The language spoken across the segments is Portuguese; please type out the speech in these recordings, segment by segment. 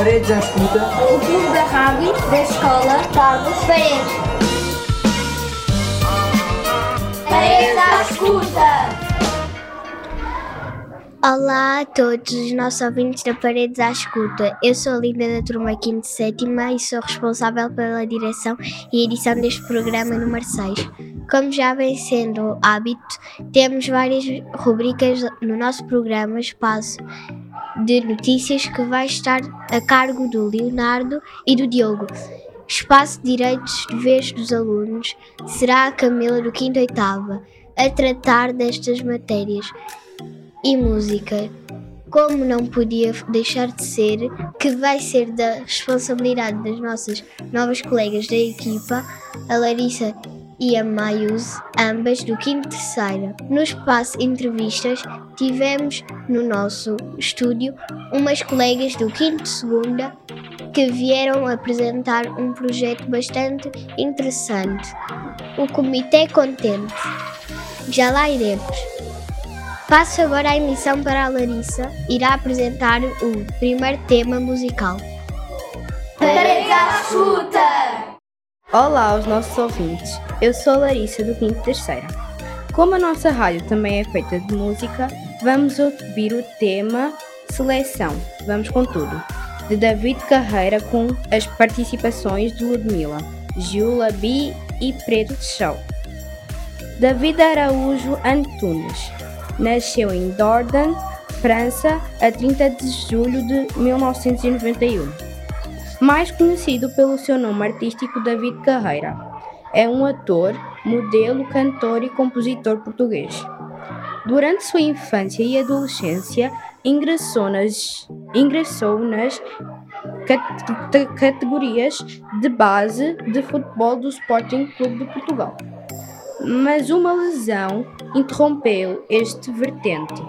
Paredes à escuta. O Clube da Rádio da Escola Carlos Paredes. Paredes à escuta. Olá a todos os nossos ouvintes da Paredes à Escuta. Eu sou a Linda da turma 5 7 e sou responsável pela direção e edição deste programa número 6. Como já vem sendo hábito, temos várias rubricas no nosso programa Espaço de Notícias que vai estar a cargo do Leonardo e do Diogo. Espaço de Direitos de Vez dos Alunos será a Camila do 5 8 a tratar destas matérias e música. Como não podia deixar de ser, que vai ser da responsabilidade das nossas novas colegas da equipa, a Larissa e a Mayuse, ambas do quinto terceira. No espaço entrevistas, tivemos no nosso estúdio umas colegas do quinto segunda que vieram apresentar um projeto bastante interessante. O Comitê Contente. Já lá iremos. Passo agora a emissão para a Larissa, irá apresentar o primeiro tema musical. Paredes à escuta! Olá aos nossos ouvintes, eu sou Larissa do Quinto Terceira. Como a nossa rádio também é feita de música, vamos ouvir o tema Seleção, vamos com tudo, de David Carreira com as participações de Ludmilla, Jula B e Preto de Chão. David Araújo Antunes nasceu em Dordogne, França, a 30 de julho de 1991. Mais conhecido pelo seu nome artístico David Carreira, é um ator, modelo, cantor e compositor português. Durante sua infância e adolescência, ingressou nas, ingressou nas categorias de base de futebol do Sporting Clube de Portugal mas uma lesão interrompeu este vertente.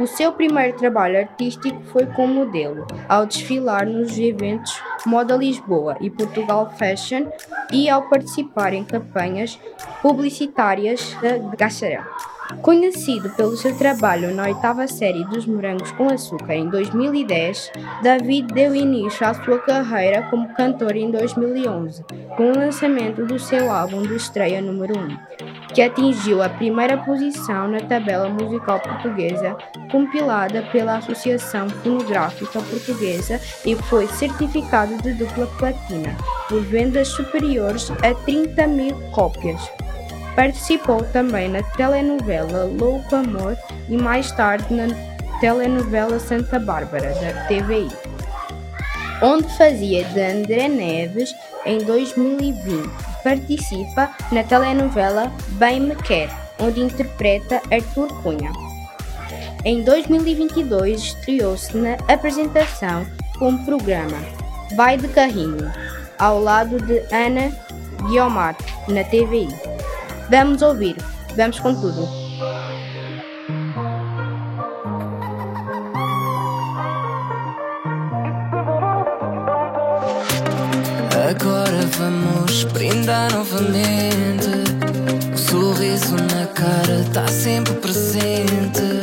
O seu primeiro trabalho artístico foi como modelo, ao desfilar nos eventos Moda Lisboa e Portugal Fashion e ao participar em campanhas publicitárias da Gacharel. Conhecido pelo seu trabalho na oitava série dos Morangos com Açúcar em 2010, David deu início à sua carreira como cantor em 2011, com o lançamento do seu álbum de estreia número 1, que atingiu a primeira posição na tabela musical portuguesa, compilada pela Associação Fonográfica Portuguesa e foi certificado de dupla platina, por vendas superiores a 30 mil cópias. Participou também na telenovela Louco Amor e mais tarde na telenovela Santa Bárbara, da TVI, onde fazia de André Neves em 2020. Participa na telenovela Bem Me Quer, onde interpreta Arthur Cunha. Em 2022 estreou-se na apresentação com o programa Vai de Carrinho, ao lado de Ana Guiomar, na TVI. Vamos ouvir, vamos com tudo. Agora vamos brindar novamente. O sorriso na cara está sempre presente.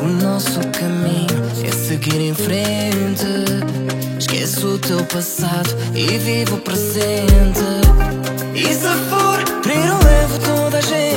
O nosso caminho é seguir em frente. Esquece o teu passado e vive o presente. E se for, levo toda a gente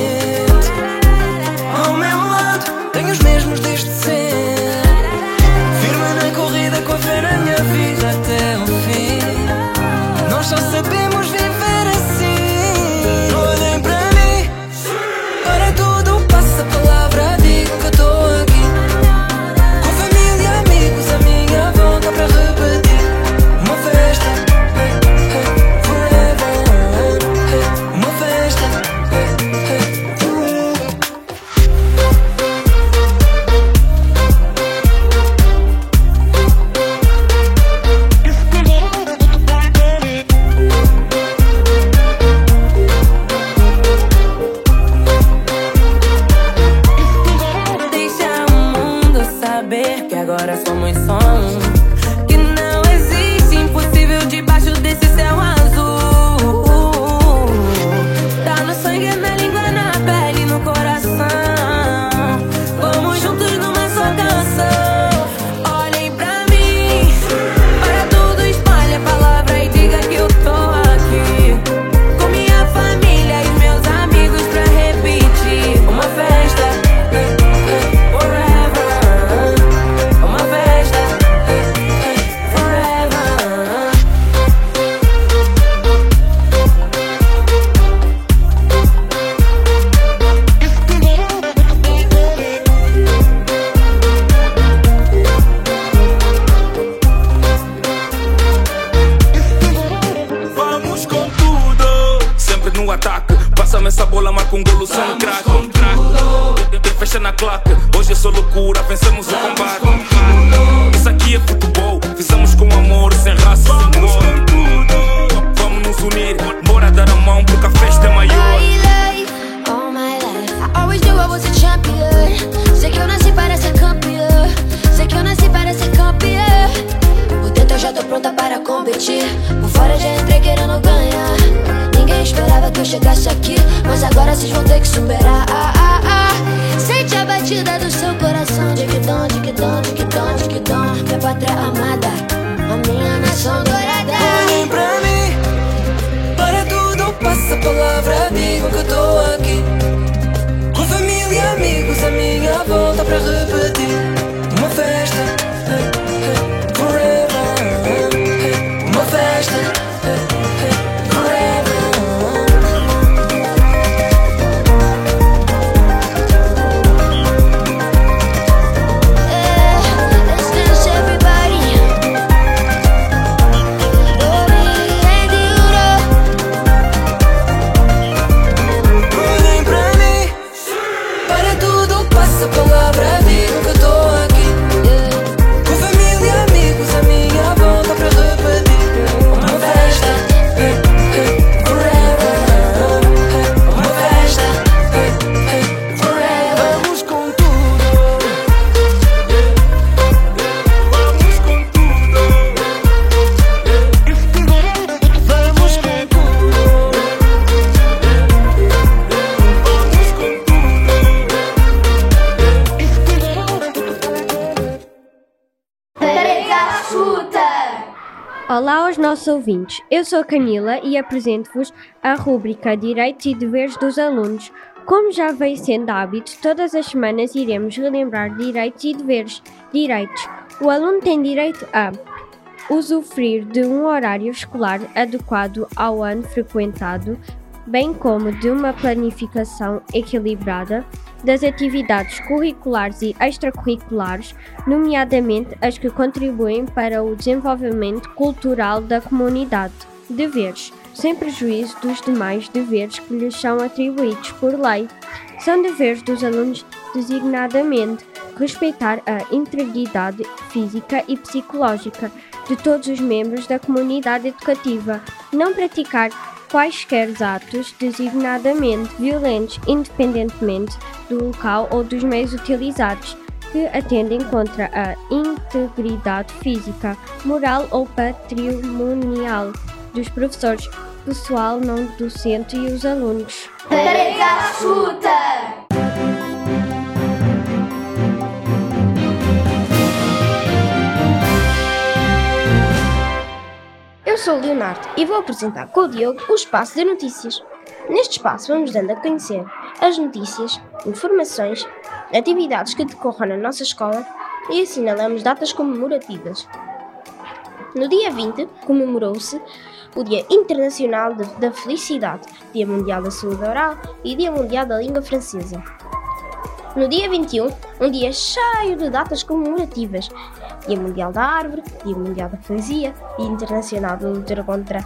nessa bola, marca um golo, só um craque. Fecha na claque, hoje é só loucura, vencemos o combate. Isso aqui é futebol, fizemos com amor, sem raça, sem cor. Vamos nos unir, bora dar a mão porque a festa é maior. All my life, I always knew I was a champion. Sei que eu nasci para ser campeã. Sei que eu nasci para ser campeã. Por dentro eu já tô pronta para competir. Esperava que eu chegasse aqui. Mas agora vocês vão ter que superar. Ah, ah, ah. Sente a batida do seu coração. Dom, de que dom. Minha pátria amada, a minha nação dourada. Olhem pra mim, para tudo, passa a palavra, digo que estou aqui. Com família amigos, a minha volta para repetir. Uma festa, ouvintes, eu sou Camila e apresento-vos a rúbrica Direitos e Deveres dos Alunos. Como já vem sendo hábito, todas as semanas iremos relembrar direitos e deveres. Direitos. O aluno tem direito a usufruir de um horário escolar adequado ao ano frequentado, bem como de uma planificação equilibrada das atividades curriculares e extracurriculares, nomeadamente as que contribuem para o desenvolvimento cultural da comunidade. Deveres, sem prejuízo dos demais deveres que lhes são atribuídos por lei. São deveres dos alunos designadamente respeitar a integridade física e psicológica de todos os membros da comunidade educativa, não praticar quaisquer atos designadamente violentos, independentemente do local ou dos meios utilizados, que atendem contra a integridade física, moral ou patrimonial dos professores, pessoal não docente e os alunos. Paredes à sou o Leonardo e vou apresentar com o Diogo o espaço de notícias. Neste espaço vamos dando a conhecer as notícias, informações, atividades que decorram na nossa escola e assinalamos datas comemorativas. No dia 20 comemorou-se o Dia Internacional de- da Felicidade, Dia Mundial da Saúde Oral e Dia Mundial da Língua Francesa. No dia 21, um dia cheio de datas comemorativas. Dia Mundial da Árvore, Dia Mundial da Poesia, Dia Internacional da Luta contra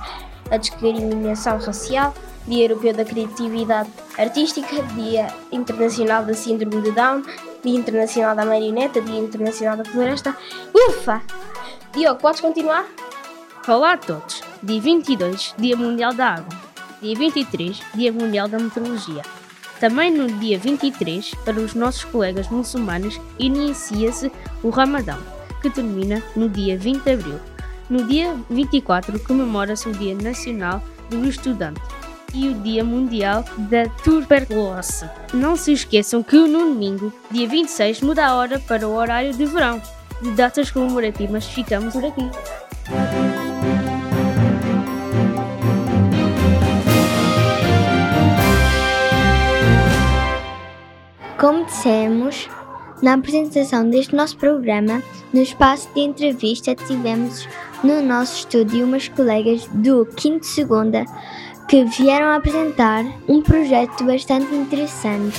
a Discriminação Racial, Dia Europeu da Criatividade Artística, Dia Internacional da Síndrome de Down, Dia Internacional da Marioneta, Dia Internacional da Floresta. Ufa! Diogo, podes continuar? Olá a todos! Dia 22, Dia Mundial da Água. Dia 23, Dia Mundial da Meteorologia. Também no dia 23, para os nossos colegas muçulmanos, inicia-se o Ramadão, que termina no dia 20 de abril. No dia 24, comemora-se o Dia Nacional do Estudante e o Dia Mundial da Tuberculose. Não se esqueçam que no domingo, dia 26, muda a hora para o horário de verão. De datas comemorativas, ficamos por aqui. Como dissemos, na apresentação deste nosso programa, no espaço de entrevista, tivemos no nosso estúdio umas colegas do 5 Segunda que vieram apresentar um projeto bastante interessante.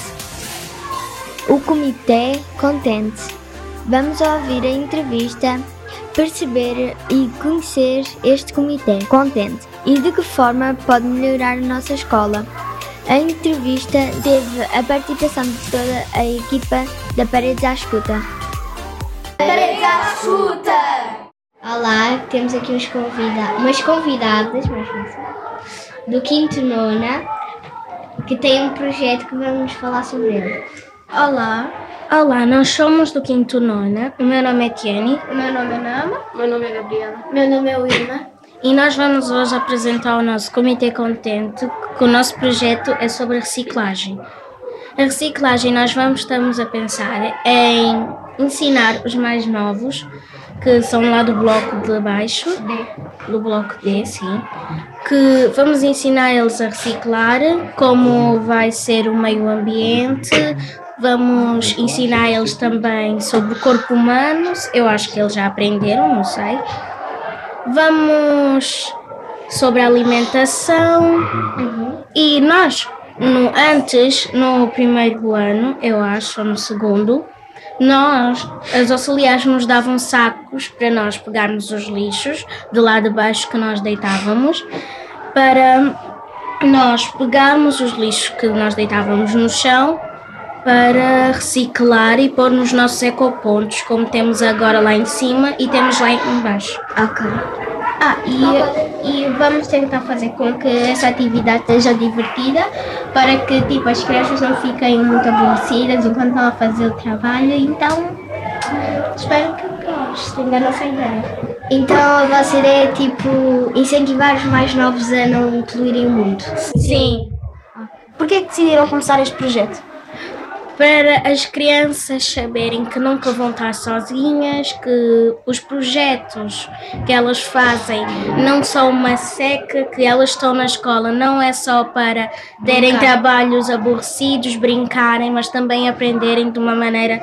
O Comitê Contente. Vamos ouvir a entrevista, perceber e conhecer este Comitê Contente e de que forma pode melhorar a nossa escola. A entrevista teve a participação de toda a equipa da Paredes à Escuta. Paredes à Escuta! Olá, temos aqui uns convida umas convidadas do Quinto Nona que têm um projeto que vamos falar sobre ele. Olá, Olá, nós somos do Quinto Nona. O meu nome é Tiene. O meu nome é Nama. O meu nome é Gabriela. Meu nome é Wilma. E nós vamos hoje apresentar o nosso Comitê Contente, que o nosso projeto é sobre reciclagem. A reciclagem nós vamos, estamos a pensar em ensinar os mais novos, que são lá do bloco de baixo, do bloco D, sim, que vamos ensinar eles a reciclar, como vai ser o meio ambiente, Vamos ensinar eles também sobre o corpo humano. Eu acho que eles já aprenderam, não sei. Vamos sobre alimentação. Uhum. E nós, no, antes, no primeiro ano, eu acho, ou no segundo, nós, as auxiliares nos davam sacos para nós pegarmos os lixos do lado de baixo que nós deitávamos para nós pegarmos os lixos que nós deitávamos no chão para reciclar e pôr nos nossos ecopontos, como temos agora lá em cima e temos lá embaixo. Ok. Ah, e, e vamos tentar fazer com que essa atividade seja divertida para que tipo, as crianças não fiquem muito aborrecidas enquanto estão a fazer o trabalho. Então, espero que gostem da nossa ideia. Então a vossa ideia é tipo incentivar os mais novos a não poluírem o mundo? Sim. Por que é que decidiram começar este projeto? Para as crianças saberem que nunca vão estar sozinhas, que os projetos que elas fazem não são uma seca, que elas estão na escola não é só para terem Brincar. trabalhos aborrecidos, brincarem, mas também aprenderem de uma maneira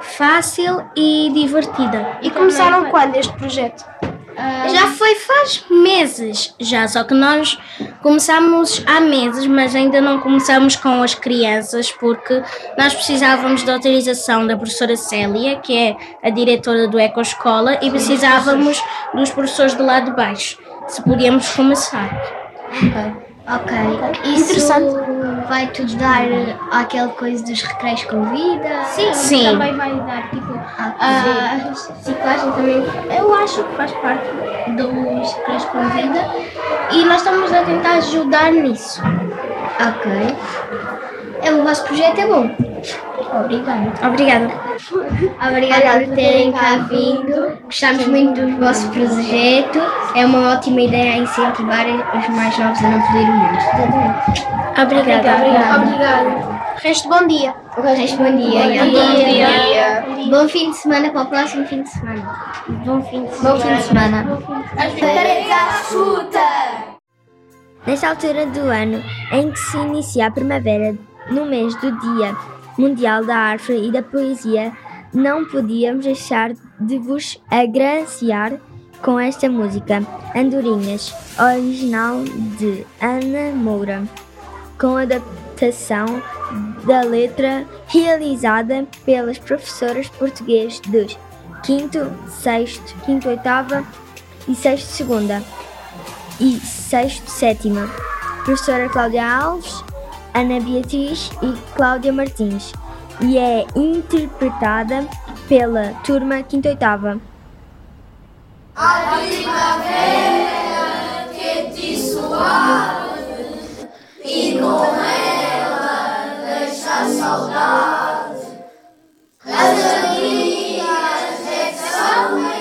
fácil e divertida. E começaram quando este projeto? Já foi faz meses, já, só que nós começamos há meses, mas ainda não começamos com as crianças, porque nós precisávamos da autorização da professora Célia, que é a diretora do Ecoescola, e precisávamos dos professores do lado de baixo, se podíamos começar. Ok. Ok. Isso Interessante. vai tudo dar aquela coisa dos recreios com vida? Sim, Sim. também vai dar, tipo, ah, a reciclagem também, eu acho que faz parte dos recreios com vida e nós estamos a tentar ajudar nisso. Ok. É, o vosso projeto é bom. Obrigada. Obrigada. Obrigada por terem cá vindo. Gostamos muito do vosso projeto. É uma ótima ideia incentivar os mais novos a não poluir o mundo. Obrigada. Obrigada. Obrigada. Resto bom dia. O resto bom dia. Bom dia. Bom dia. Bom fim de semana para o próximo fim de semana. Bom fim de semana. Bom fim de semana. Escuta. Nesta altura do ano em que se inicia a primavera, no mês do Dia Mundial da Árvore e da Poesia, não podíamos deixar de vos agraciar com esta música, Andorinhas, original de Ana Moura, com adaptação da letra realizada pelas professoras portuguesas dos 5º, 6 5 8 e 6 segunda e 6 sétima. Professora Cláudia Alves, Ana Beatriz e Cláudia Martins e é interpretada pela turma 5 oitava. A primavera quente e suave e com ela deixa saudade. As alegrias é que são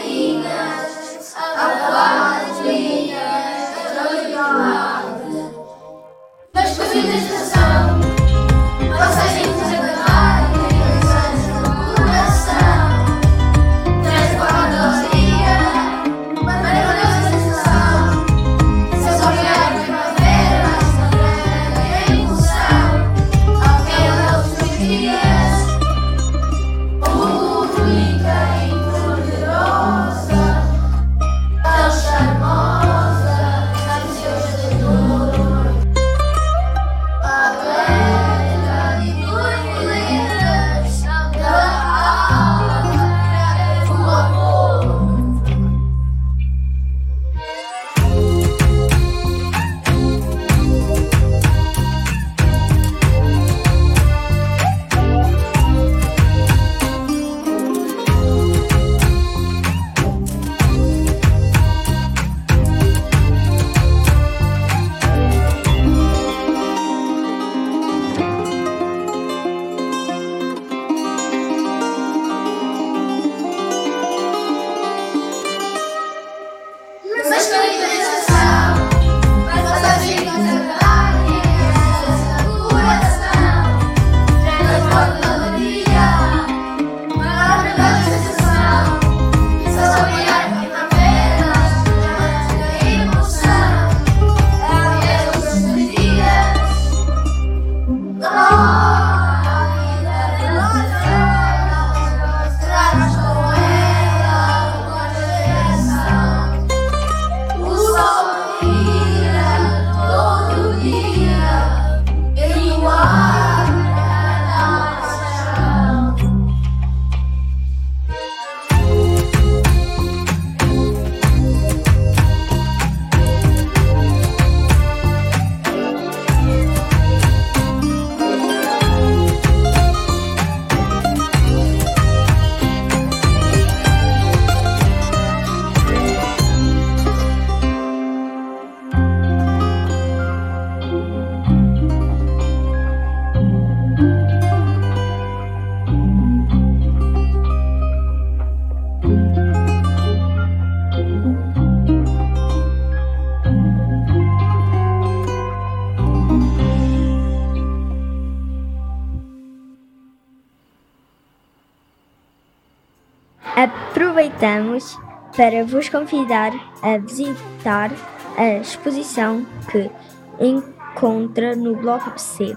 Aproveitamos para vos convidar a visitar a exposição que encontra no Bloco PC.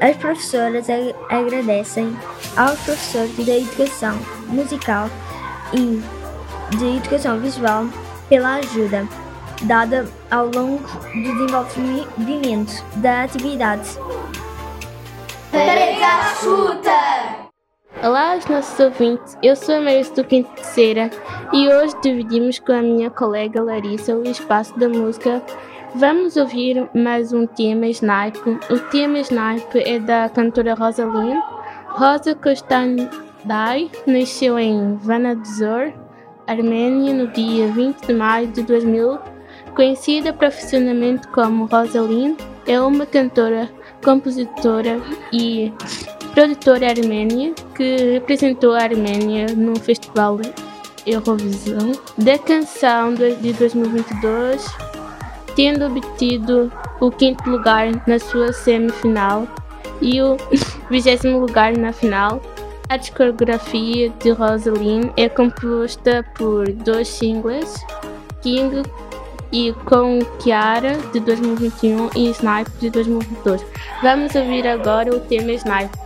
As professoras agradecem aos professores da Educação Musical e de Educação Visual pela ajuda dada ao longo do desenvolvimento da atividade. Paredes à escuta! Olá aos nossos ouvintes, eu sou a Maria do Terceira e hoje dividimos com a minha colega Larissa o espaço da música. Vamos ouvir mais um tema Snipe. O tema Snipe é da cantora Rosaline. Rosa Kostandai nasceu em Vanadzor, Arménia, no dia 20 de maio de 2000. Conhecida profissionalmente como Rosaline, é uma cantora, compositora e produtora armênia que representou a Arménia no Festival Eurovisão da canção de 2022, tendo obtido o quinto lugar na sua semifinal e o vigésimo lugar na final. A discografia de Rosaline é composta por dois singles, King e com Kiara de 2021 e Snipe de 2022. Vamos ouvir agora o tema Snipe.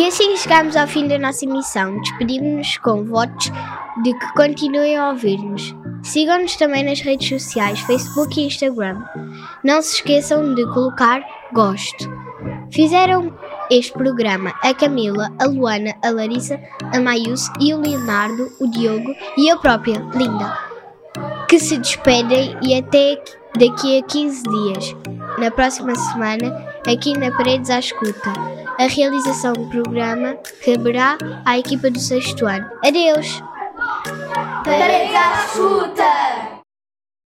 E assim chegamos ao fim da nossa emissão. Despedimos-nos com votos de que continuem a ouvir-nos. Sigam-nos também nas redes sociais, Facebook e Instagram. Não se esqueçam de colocar gosto. Fizeram este programa a Camila, a Luana, a Larissa, a Maius e o Leonardo, o Diogo e a própria Linda. Que se despedem e até daqui a 15 dias, na próxima semana, aqui na Paredes à Escuta. A realização do programa caberá à equipa do sexto ano. Adeus! Paredes à Escuta!